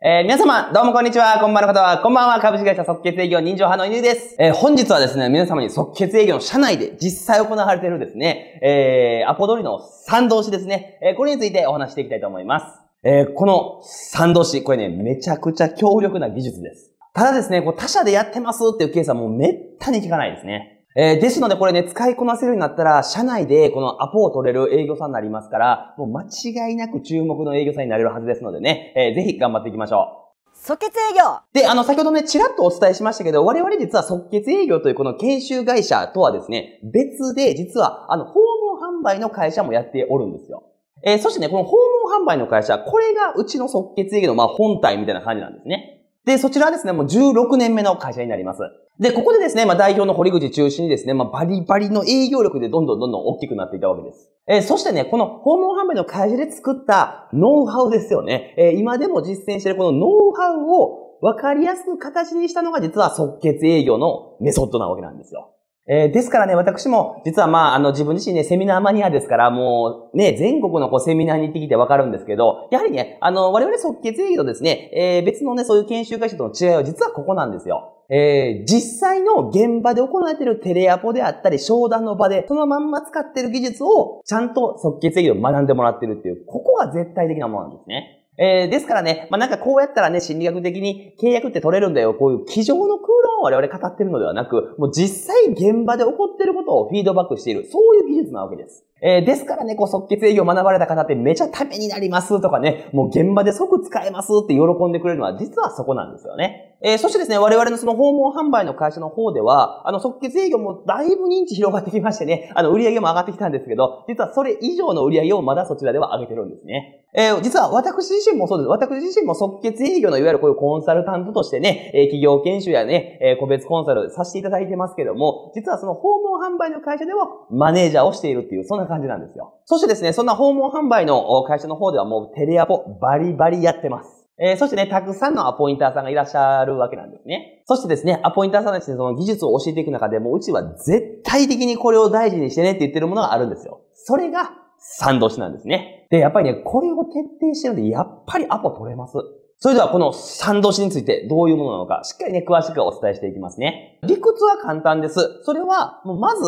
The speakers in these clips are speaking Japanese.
えー、皆様、どうもこんにちは。こんばんの方は、こんばんは。株式会社即決営業人情派の犬です。えー、本日はですね、皆様に即決営業の社内で実際行われているですね、えー、アポ取りの賛同詞ですね、えー、これについてお話していきたいと思います。えー、この賛同詞、これね、めちゃくちゃ強力な技術です。ただですね、こう他社でやってますっていうケースはもうめったに聞かないですね。えー、ですのでこれね、使いこなせるようになったら、社内でこのアポを取れる営業さんになりますから、もう間違いなく注目の営業さんになれるはずですのでね、えー、ぜひ頑張っていきましょう。即決営業で、あの、先ほどね、ちらっとお伝えしましたけど、我々実は即決営業というこの研修会社とはですね、別で、実は、あの、訪問販売の会社もやっておるんですよ。えー、そしてね、この訪問販売の会社、これがうちの即決営業のまあ本体みたいな感じなんですね。で、そちらはですね、もう16年目の会社になります。で、ここでですね、まあ代表の堀口中心にですね、まあバリバリの営業力でどんどんどんどん大きくなっていたわけです。えー、そしてね、この訪問販売の会社で作ったノウハウですよね。えー、今でも実践しているこのノウハウを分かりやすく形にしたのが実は即決営業のメソッドなわけなんですよ。えー、ですからね、私も、実はまあ、あの、自分自身ね、セミナーマニアですから、もう、ね、全国のこう、セミナーに行ってきてわかるんですけど、やはりね、あの、我々即決営業ですね、えー、別のね、そういう研修会社との違いは実はここなんですよ。えー、実際の現場で行われているテレアポであったり、商談の場で、そのまんま使ってる技術を、ちゃんと即決営業を学んでもらってるっていう、ここが絶対的なものなんですね。えー、ですからね、まあ、なんかこうやったらね、心理学的に契約って取れるんだよ。こういう机上の空論を我々語ってるのではなく、もう実際現場で起こってることをフィードバックしている。そういう技術なわけです。えー、ですからね、こう、即決営業を学ばれた方ってめちゃためになりますとかね、もう現場で即使えますって喜んでくれるのは実はそこなんですよね。えー、そしてですね、我々のその訪問販売の会社の方では、あの、即決営業もだいぶ認知広がってきましてね、あの、売り上げも上がってきたんですけど、実はそれ以上の売り上げをまだそちらでは上げてるんですね。えー、実は私自身もそうです。私自身も即決営業のいわゆるこういうコンサルタントとしてね、えー、企業研修やね、えー、個別コンサルさせていただいてますけども、実はその訪問販売の会社ではマネージャーをしているっていう、そんな感じなんですよ。そしてですね、そんな訪問販売の会社の方ではもうテレアポバリバリやってます。えー、そしてね、たくさんのアポインターさんがいらっしゃるわけなんですね。そしてですね、アポインターさんたちにその技術を教えていく中でも、うちは絶対的にこれを大事にしてねって言ってるものがあるんですよ。それが、賛同詞なんですね。で、やっぱりね、これを徹底してるので、やっぱりアポ取れます。それではこの賛同詞についてどういうものなのか、しっかりね、詳しくお伝えしていきますね。理屈は簡単です。それは、もうまず、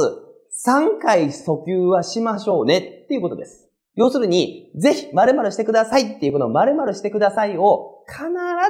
3回訴求はしましょうねっていうことです。要するに、ぜひ〇〇してくださいっていうこの〇〇してくださいを必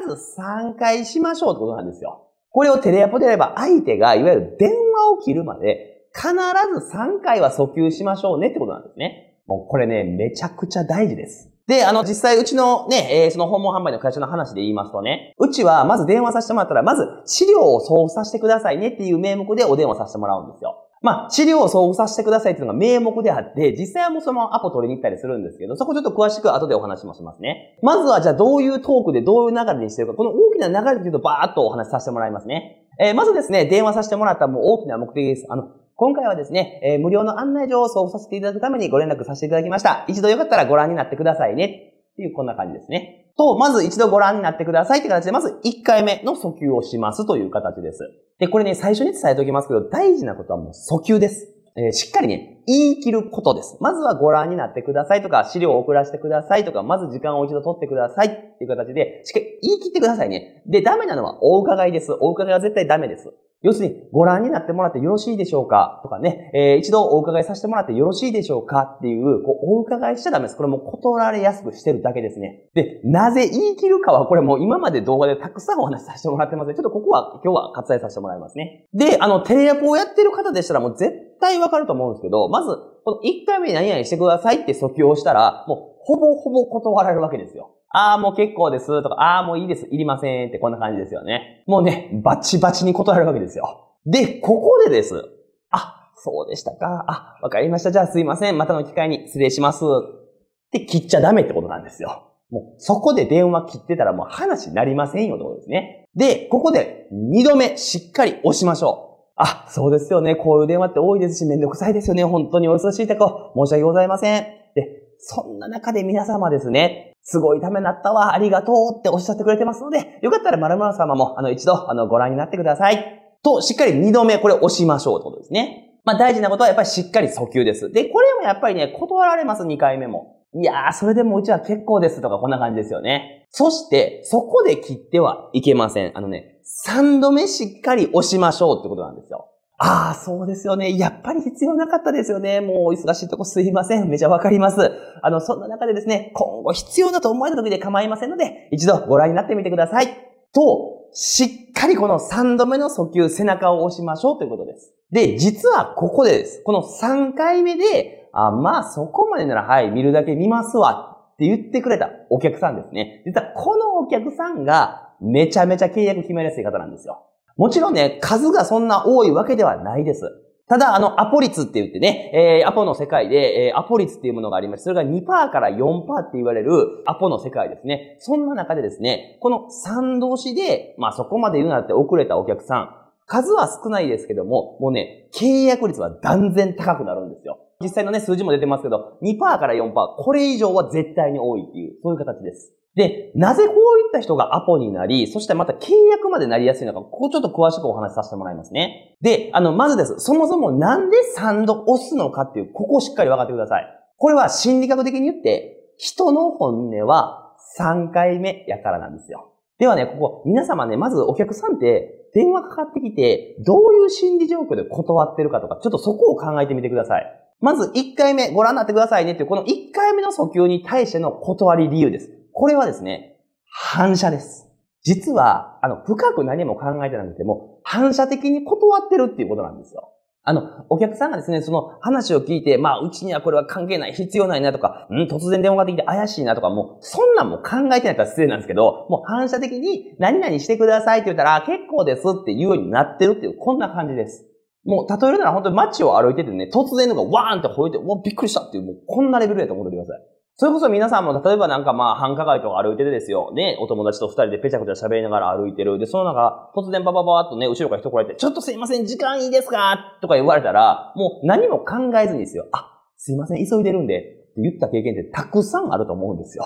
ず3回しましょうってことなんですよ。これをテレアポでやれば相手がいわゆる電話を切るまで必ず3回は訴求しましょうねってことなんですね。もうこれね、めちゃくちゃ大事です。で、あの、実際うちのね、えー、その訪問販売の会社の話で言いますとね、うちはまず電話させてもらったら、まず資料を送付させてくださいねっていう名目でお電話させてもらうんですよ。まあ、資料を送付させてくださいっていうのが名目であって、実際はもうそのアポ取りに行ったりするんですけど、そこちょっと詳しく後でお話もしますね。まずはじゃあどういうトークでどういう流れにしてるか、この大きな流れで言うとバーっとお話しさせてもらいますね。えー、まずですね、電話させてもらったもう大きな目的です。あの、今回はですね、えー、無料の案内状を送付させていただくためにご連絡させていただきました。一度よかったらご覧になってくださいね。っていう、こんな感じですね。と、まず一度ご覧になってくださいって形で、まず1回目の訴求をしますという形です。で、これね、最初に伝えておきますけど、大事なことはもう訴求です。えー、しっかりね、言い切ることです。まずはご覧になってくださいとか、資料を送らせてくださいとか、まず時間を一度取ってくださいっていう形で、しっかり言い切ってくださいね。で、ダメなのはお伺いです。お伺いは絶対ダメです。要するに、ご覧になってもらってよろしいでしょうか？とかね、えー、一度お伺いさせてもらってよろしいでしょうか？っていう、こう、お伺いしちゃダメです。これも断られやすくしてるだけですね。で、なぜ言い切るかは、これもう今まで動画でたくさんお話しさせてもらってますので、ちょっとここは今日は割愛させてもらいますね。で、あの、テレアポをやってる方でしたらもう絶対わかると思うんですけど、まず、この1回目に何々してくださいって訴求をしたら、もうほぼほぼ断られるわけですよ。ああ、もう結構ですとか、ああ、もういいです、いりませんってこんな感じですよね。もうね、バチバチに断るわけですよ。で、ここでです。あ、そうでしたか。あ、わかりました。じゃあすいません。またの機会に失礼します。って切っちゃダメってことなんですよ。もう、そこで電話切ってたらもう話になりませんよってことですね。で、ここで二度目しっかり押しましょう。あ、そうですよね。こういう電話って多いですし、めんどくさいですよね。本当にお忙しいとこ、申し訳ございません。で、そんな中で皆様ですね、すごいためになったわ、ありがとうっておっしゃってくれてますので、よかったら〇〇様も、あの、一度、あの、ご覧になってください。と、しっかり二度目、これ押しましょうってことですね。まあ大事なことはやっぱりしっかり訴求です。で、これもやっぱりね、断られます、二回目も。いやー、それでもうちは結構ですとかこんな感じですよね。そして、そこで切ってはいけません。あのね、3度目しっかり押しましょうってことなんですよ。ああ、そうですよね。やっぱり必要なかったですよね。もうお忙しいとこすいません。めちゃわかります。あの、そんな中でですね、今後必要だと思われた時で構いませんので、一度ご覧になってみてください。と、しっかりこの3度目の訴求、背中を押しましょうということです。で、実はここでです。この3回目で、あ、まあそこまでならはい、見るだけ見ますわって言ってくれたお客さんですね。実はこのお客さんがめちゃめちゃ契約決まりやすい方なんですよ。もちろんね、数がそんな多いわけではないです。ただ、あの、アポ率って言ってね、えー、アポの世界で、えー、アポ率っていうものがありまして、それが2%から4%って言われるアポの世界ですね。そんな中でですね、この3同士で、まあそこまで言うなって遅れたお客さん、数は少ないですけども、もうね、契約率は断然高くなるんですよ。実際のね、数字も出てますけど、2%から4%、これ以上は絶対に多いっていう、そういう形です。で、なぜこういった人がアポになり、そしてまた契約までなりやすいのか、ここちょっと詳しくお話しさせてもらいますね。で、あの、まずです。そもそもなんで3度押すのかっていう、ここをしっかり分かってください。これは心理学的に言って、人の本音は3回目やからなんですよ。ではね、ここ、皆様ね、まずお客さんって電話かかってきて、どういう心理状況で断ってるかとか、ちょっとそこを考えてみてください。まず1回目ご覧になってくださいねっていう、この1回目の訴求に対しての断り理由です。これはですね、反射です。実は、あの、深く何も考えてなくても、反射的に断ってるっていうことなんですよ。あの、お客さんがですね、その話を聞いて、まあ、うちにはこれは関係ない、必要ないなとか、うん、突然電話ができて怪しいなとか、もう、そんなんも考えてないから失礼なんですけど、もう反射的に、何々してくださいって言ったら、結構ですって言うようになってるっていう、こんな感じです。もう、例えるなら本当に街を歩いててね、突然のがワーンって吠えて、もうびっくりしたっていう、もうこんなレベルやと思ってください。それこそ皆さんも、例えばなんかまあ、繁華街とか歩いててですよ。ね、お友達と二人でペチャクチャ喋りながら歩いてる。で、その中、突然バババーっとね、後ろから人来られて、ちょっとすいません、時間いいですか？とか言われたら、もう何も考えずにですよ。あ、すいません、急いでるんで、って言った経験ってたくさんあると思うんですよ。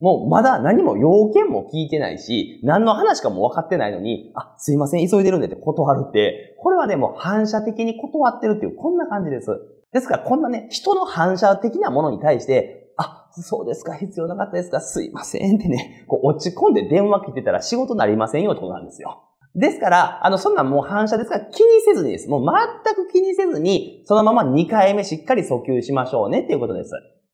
もうまだ何も要件も聞いてないし、何の話かも分かってないのに、あ、すいません、急いでるんでって断るって、これはでもう反射的に断ってるっていう、こんな感じです。ですから、こんなね、人の反射的なものに対して、そうですか、必要なかったですか、すいませんってね、こう落ち込んで電話切ってたら仕事なりませんよってことなんですよ。ですから、あの、そんなもう反射ですから気にせずにです。もう全く気にせずに、そのまま2回目しっかり訴求しましょうねっていうことです。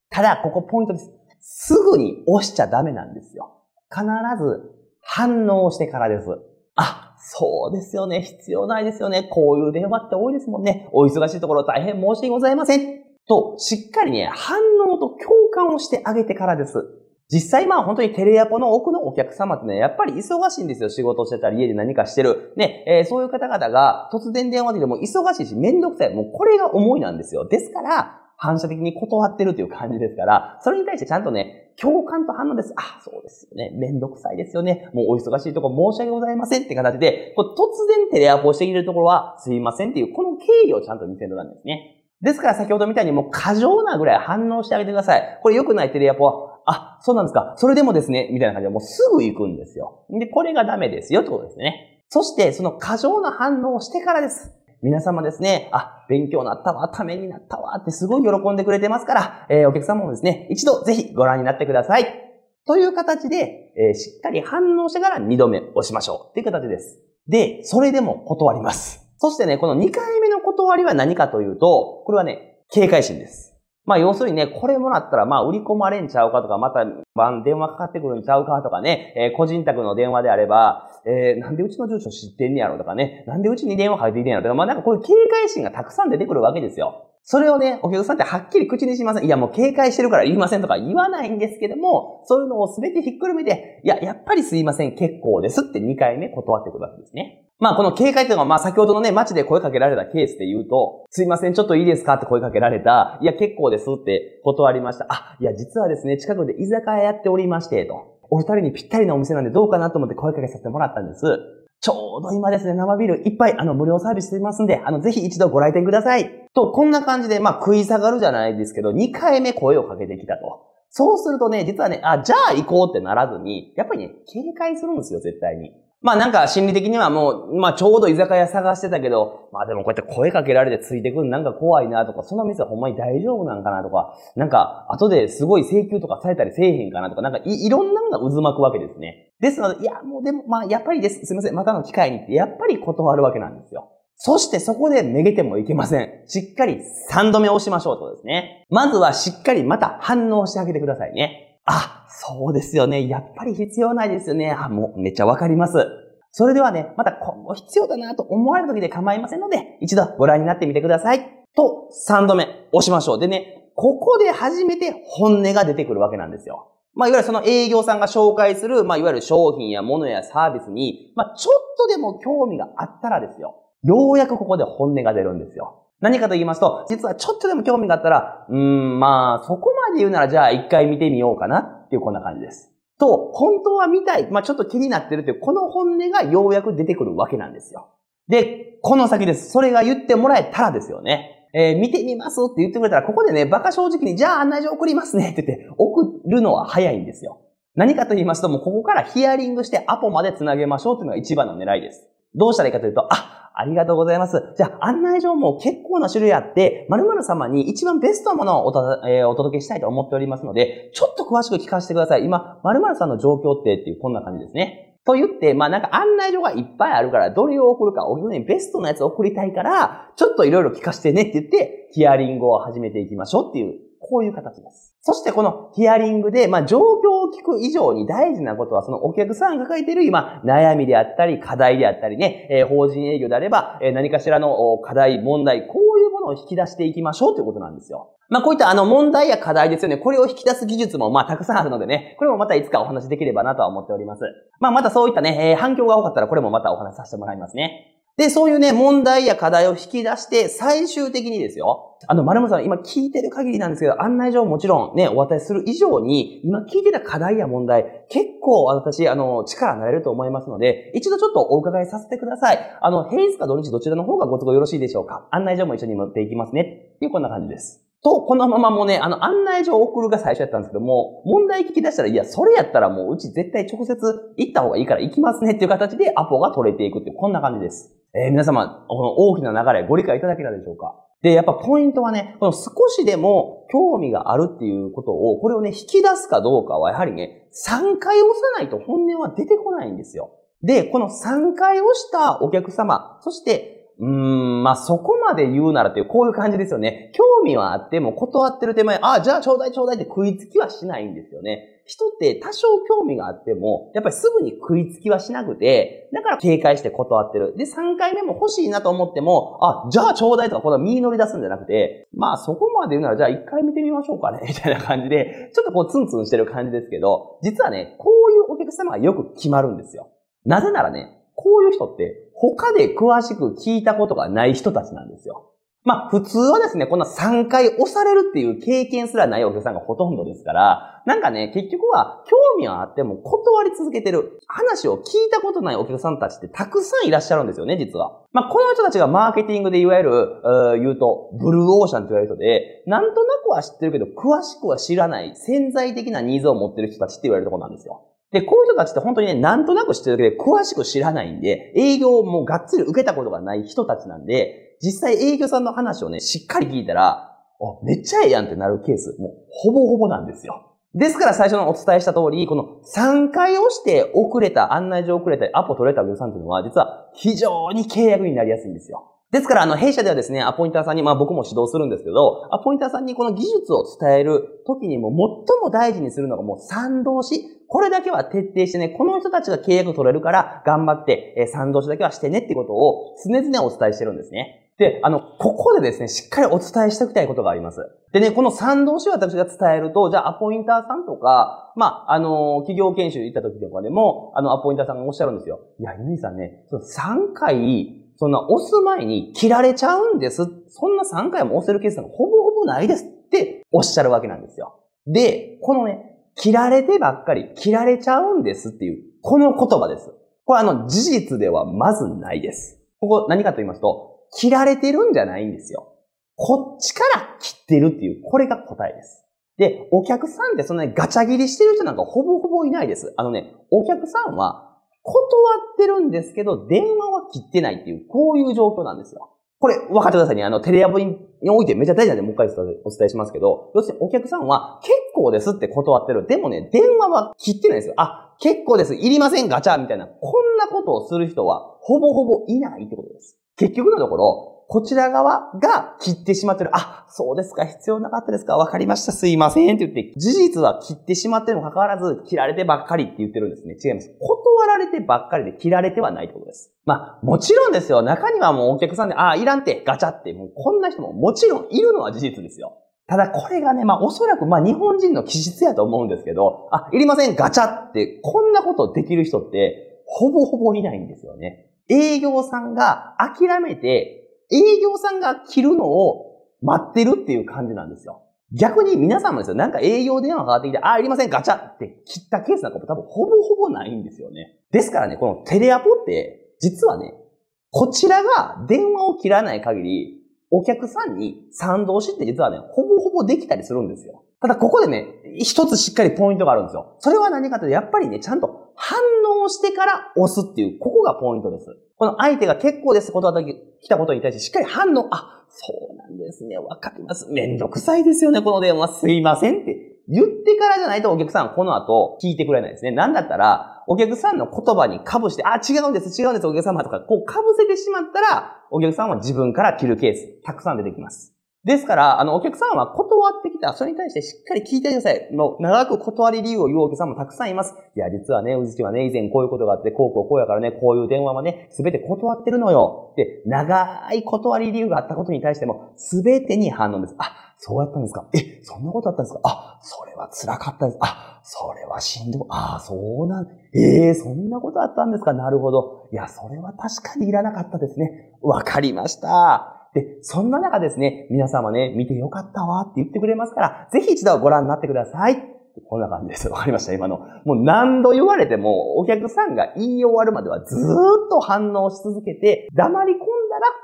ただ、ここポイントです。すぐに押しちゃダメなんですよ。必ず反応してからです。あ、そうですよね。必要ないですよね。こういう電話って多いですもんね。お忙しいところ大変申し訳ございません。と、しっかりね、反応と共感をしてあげてからです。実際まあ本当にテレアポの奥のお客様ってね、やっぱり忙しいんですよ。仕事してたり家で何かしてる。ね、えー、そういう方々が突然電話でも忙しいしめんどくさい。もうこれが思いなんですよ。ですから、反射的に断ってるという感じですから、それに対してちゃんとね、共感と反応です。あ、そうですよね。めんどくさいですよね。もうお忙しいとこ申し訳ございませんって形で、こ突然テレアポしてきてるところはすいませんっていう、この経緯をちゃんと見せるなんですね。ですから先ほどみたいにもう過剰なぐらい反応してあげてください。これ良くないテレアポは、あ、そうなんですか。それでもですね、みたいな感じでもうすぐ行くんですよ。で、これがダメですよってことですね。そして、その過剰な反応をしてからです。皆様ですね、あ、勉強になったわ、ためになったわってすごい喜んでくれてますから、えー、お客様もですね、一度ぜひご覧になってください。という形で、えー、しっかり反応してから二度目押しましょうっていう形です。で、それでも断ります。そしてね、この2回目断りは何かというと、これはね、警戒心です。まあ要するにね、これもらったらまあ売り込まれんちゃうかとか、また晩電話かかってくるんちゃうかとかね、えー、個人宅の電話であれば、えー、なんでうちの住所知ってんねやろとかね、なんでうちに電話かけていてんやろとか、まあなんかこういう警戒心がたくさん出てくるわけですよ。それをね、お客さんってはっきり口にしません。いや、もう警戒してるから言いませんとか言わないんですけども、そういうのをすべてひっくるめて、いや、やっぱりすいません、結構ですって2回目断ってくるわけですね。まあこの警戒というのは、まあ先ほどのね、街で声かけられたケースで言うと、すいません、ちょっといいですかって声かけられた、いや結構ですって断りました。あ、いや実はですね、近くで居酒屋やっておりまして、と。お二人にぴったりなお店なんでどうかなと思って声かけさせてもらったんです。ちょうど今ですね、生ビールいっぱい、あの、無料サービスしてますんで、あの、ぜひ一度ご来店ください。と、こんな感じで、まあ、食い下がるじゃないですけど、2回目声をかけてきたと。そうするとね、実はね、あ、じゃあ行こうってならずに、やっぱりね、警戒するんですよ、絶対に。まあなんか心理的にはもう、まあちょうど居酒屋探してたけど、まあでもこうやって声かけられてついてくるなんか怖いなとか、その店はほんまに大丈夫なんかなとか、なんか後ですごい請求とかされたりせえへんかなとか、なんかいいろんなのが渦巻くわけですね。ですので、いやもうでもまあやっぱりです。すいません。またの機会にって、やっぱり断るわけなんですよ。そしてそこでめげてもいけません。しっかり3度目押しましょうとですね。まずはしっかりまた反応してあげてくださいね。あ、そうですよね。やっぱり必要ないですよね。あ、もうめっちゃわかります。それではね、また今後必要だなと思われる時で構いませんので、一度ご覧になってみてください。と、3度目押しましょう。でね、ここで初めて本音が出てくるわけなんですよ。まあ、いわゆるその営業さんが紹介する、まあ、いわゆる商品や物やサービスに、まあ、ちょっとでも興味があったらですよ。ようやくここで本音が出るんですよ。何かと言いますと、実はちょっとでも興味があったら、うーん、まあ、そこまで言うならじゃあ一回見てみようかなっていうこんな感じです。と、本当は見たい、まあちょっと気になってるという、この本音がようやく出てくるわけなんですよ。で、この先です。それが言ってもらえたらですよね。えー、見てみますって言ってくれたら、ここでね、バカ正直に、じゃあ案内状送りますねって言って、送るのは早いんですよ。何かと言いますと、もうここからヒアリングしてアポまで繋げましょうっていうのが一番の狙いです。どうしたらいいかというと、あ、ありがとうございます。じゃあ案内状も結構な種類あって、〇〇様に一番ベストなものをおた、えー、お届けしたいと思っておりますので、ちょっと詳しく聞かせてください。今、〇〇さんの状況ってっていうこんな感じですね。と言って、まあなんか案内状がいっぱいあるから、どれを送るか、お客にベストなやつを送りたいから、ちょっといろいろ聞かせてねって言って、ヒアリングを始めていきましょうっていう、こういう形です。そしてこのヒアリングで、まあ状況を聞く以上に大事なことは、そのお客さんが抱えている今、悩みであったり、課題であったりね、え、法人営業であれば、え、何かしらの課題、問題、こういうものを引き出していきましょうということなんですよ。まあこういったあの問題や課題ですよね。これを引き出す技術もまあたくさんあるのでね、これもまたいつかお話できればなとは思っております。まあまたそういったね、えー、反響が多かったらこれもまたお話しさせてもらいますね。で、そういうね、問題や課題を引き出して、最終的にですよ。あの、丸山さん、今聞いてる限りなんですけど、案内状もちろんね、お渡しする以上に、今聞いてた課題や問題、結構私、あの、力になれると思いますので、一度ちょっとお伺いさせてください。あの、平日か土日どちらの方がご都合よろしいでしょうか？案内状も一緒に持っていきますね。っていうこんな感じです。と、このままもね、あの、案内状を送るが最初やったんですけども、問題聞き出したら、いや、それやったらもううち絶対直接行った方がいいから行きますねっていう形でアポが取れていくっていう、こんな感じです。えー、皆様、この大きな流れご理解いただけたでしょうか？で、やっぱポイントはね、この少しでも興味があるっていうことを、これをね、引き出すかどうかは、やはりね、3回押さないと本音は出てこないんですよ。で、この3回押したお客様、そしてうーん、まあ、そこまで言うならっていう、こういう感じですよね。興味はあっても断ってる手前、あ、じゃあちょうだいちょうだいって食いつきはしないんですよね。人って多少興味があっても、やっぱりすぐに食いつきはしなくて、だから警戒して断ってる。で、3回目も欲しいなと思っても、あ、じゃあちょうだいとか、この身乗り出すんじゃなくて、まあそこまで言うならじゃあ1回見てみましょうかね、みたいな感じで、ちょっとこうツンツンしてる感じですけど、実はね、こういうお客様がよく決まるんですよ。なぜならね、こういう人って他で詳しく聞いたことがない人たちなんですよ。まあ普通はですね、こんな3回押されるっていう経験すらないお客さんがほとんどですから、なんかね、結局は興味はあっても断り続けてる話を聞いたことないお客さんたちってたくさんいらっしゃるんですよね、実は。まあこの人たちがマーケティングでいわゆる、う言うと、ブルーオーシャンと言われる人で、なんとなくは知ってるけど、詳しくは知らない潜在的なニーズを持ってる人たちって言われるところなんですよ。で、こういう人たちって本当にね、なんとなく知ってるだけで詳しく知らないんで、営業もがっつり受けたことがない人たちなんで、実際営業さんの話をね、しっかり聞いたら、あ、めっちゃええやんってなるケース、もうほぼほぼなんですよ。ですから最初のお伝えした通り、この3回押して遅れた、案内状遅れた、アポ取れたお客さんっていうのは、実は非常に契約になりやすいんですよ。ですから、あの、弊社ではですね、アポインターさんに、まあ僕も指導するんですけど、アポインターさんにこの技術を伝える時にも最も大事にするのがもう賛同し、これだけは徹底してね、この人たちが契約取れるから頑張って、え、賛同しだけはしてねってことを常々お伝えしてるんですね。で、あの、ここでですね、しっかりお伝えしておきたいことがあります。でね、この賛同しを私が伝えると、じゃあアポインターさんとか、まあ、あの、企業研修行った時とかでも、あの、アポインターさんがおっしゃるんですよ。いや、ゆいさんね、その3回、そんな押す前に切られちゃうんです。そんな3回も押せるケースなんかほぼほぼないですっておっしゃるわけなんですよ。で、このね、切られてばっかり、切られちゃうんですっていう、この言葉です。これあの、事実ではまずないです。ここ何かと言いますと、切られてるんじゃないんですよ。こっちから切ってるっていう、これが答えです。で、お客さんってそんなにガチャ切りしてる人なんかほぼほぼいないです。あのね、お客さんは断ってるんですけど、電話は切ってないっていう、こういう状況なんですよ。これ、分かってくださいね。あの、テレアポにおいてめちゃ大事なんで、もう一回お伝えしますけど、要するにお客さんは、結構ですって断ってる。でもね、電話は切ってないですよ。あ、結構です。いりません、ガチャみたいな。こんなことをする人は、ほぼほぼいないってことです。結局のところ、こちら側が切ってしまってる。あ、そうですか、必要なかったですか、わかりました、すいませんって言って、事実は切ってしまってるにもかかわらず、切られてばっかりって言ってるんですね。違います。断られてばっかりで切られてはないってことです。まあ、もちろんですよ。中にはもうお客さんで、ああ、いらんって、ガチャって、もうこんな人ももちろんいるのは事実ですよ。ただこれがね、まあおそらくまあ日本人の気質やと思うんですけど、あ、いりません、ガチャって、こんなことできる人って、ほぼほぼいないんですよね。営業さんが諦めて営業さんが切るのを待ってるっていう感じなんですよ。逆に皆さんもですよ、なんか営業電話がかかってきて、あ、いりません、ガチャって切ったケースなんかも多分ほぼほぼないんですよね。ですからね、このテレアポって、実はね、こちらが電話を切らない限り、お客さんに賛同しって実はね、ほぼほぼできたりするんですよ。ただここでね、一つしっかりポイントがあるんですよ。それは何かというと、やっぱりね、ちゃんと反応してから押すっていう、ここがポイントです。この相手が結構ですことは来たことに対してしっかり反応、あ、そうなんですね、わかります。めんどくさいですよね、この電話。すいませんって言ってからじゃないとお客さんこの後聞いてくれないですね。なんだったら、お客さんの言葉に被して、あ、違うんです、違うんです、お客様とか、こう被せてしまったら、お客さんは自分から切るケース、たくさん出てきます。ですから、あの、お客さんは断って、それに対してしっかり聞いてください。の、長く断り理由を言うお客さんもたくさんいます。いや、実はね、うずきはね、以前こういうことがあって、こうこうこうやからね、こういう電話はね、すべて断ってるのよ。で、長い断り理由があったことに対しても、すべてに反応です。あ、そうやったんですかえ、そんなことあったんですかあ、それは辛かったです。あ、それはしんどい。あ、そうなん、ええー、そんなことあったんですかなるほど。いや、それは確かにいらなかったですね。わかりました。で、そんな中ですね、皆様ね、見てよかったわって言ってくれますから、ぜひ一度ご覧になってください。こんな感じです。わかりました今の。もう何度言われても、お客さんが言い終わるまではずーっと反応し続けて、黙り込んだら、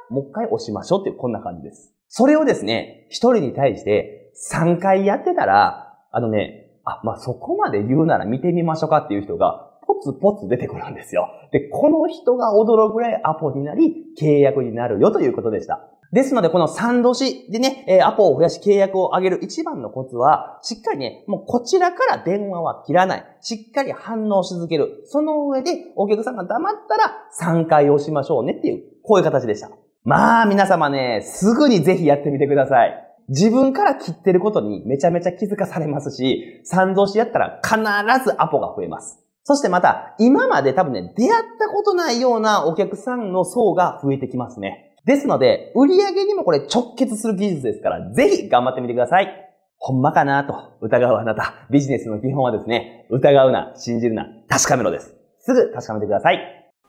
もう一回押しましょうっていう、こんな感じです。それをですね、一人に対して3回やってたら、あのね、あ、まあ、そこまで言うなら見てみましょうかっていう人が、ポツポツ出てくるんですよ。で、この人が驚くぐらいアポになり、契約になるよということでした。ですので、この3度しでね、えアポを増やし契約を上げる一番のコツは、しっかりね、もうこちらから電話は切らない。しっかり反応し続ける。その上で、お客さんが黙ったら3回押しましょうねっていう、こういう形でした。まあ、皆様ね、すぐにぜひやってみてください。自分から切ってることにめちゃめちゃ気づかされますし、3度しやったら必ずアポが増えます。そしてまた、今まで多分ね、出会ったことないようなお客さんの層が増えてきますね。ですので、売上にもこれ直結する技術ですから、ぜひ頑張ってみてください。ほんまかなと疑うあなた。ビジネスの基本はですね、疑うな、信じるな、確かめろです。すぐ確かめてください。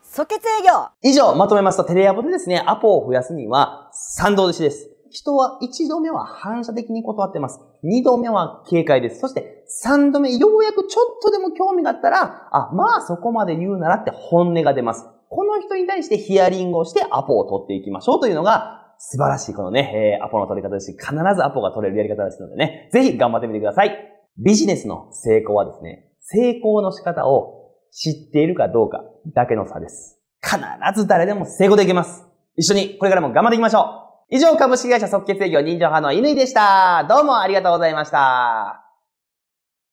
即決営業以上、まとめますと、テレアポでですね、アポを増やすには、賛同しです。人は一度目は反射的に断ってます。二度目は警戒です。そして三度目、ようやくちょっとでも興味があったら、あ、まあそこまで言うならって本音が出ます。この人に対してヒアリングをしてアポを取っていきましょうというのが素晴らしいこのね、えー、アポの取り方ですし、必ずアポが取れるやり方ですのでね、ぜひ頑張ってみてください。ビジネスの成功はですね、成功の仕方を知っているかどうかだけの差です。必ず誰でも成功できます。一緒にこれからも頑張っていきましょう。以上、株式会社即決営業人情派の乾でした。どうもありがとうございました。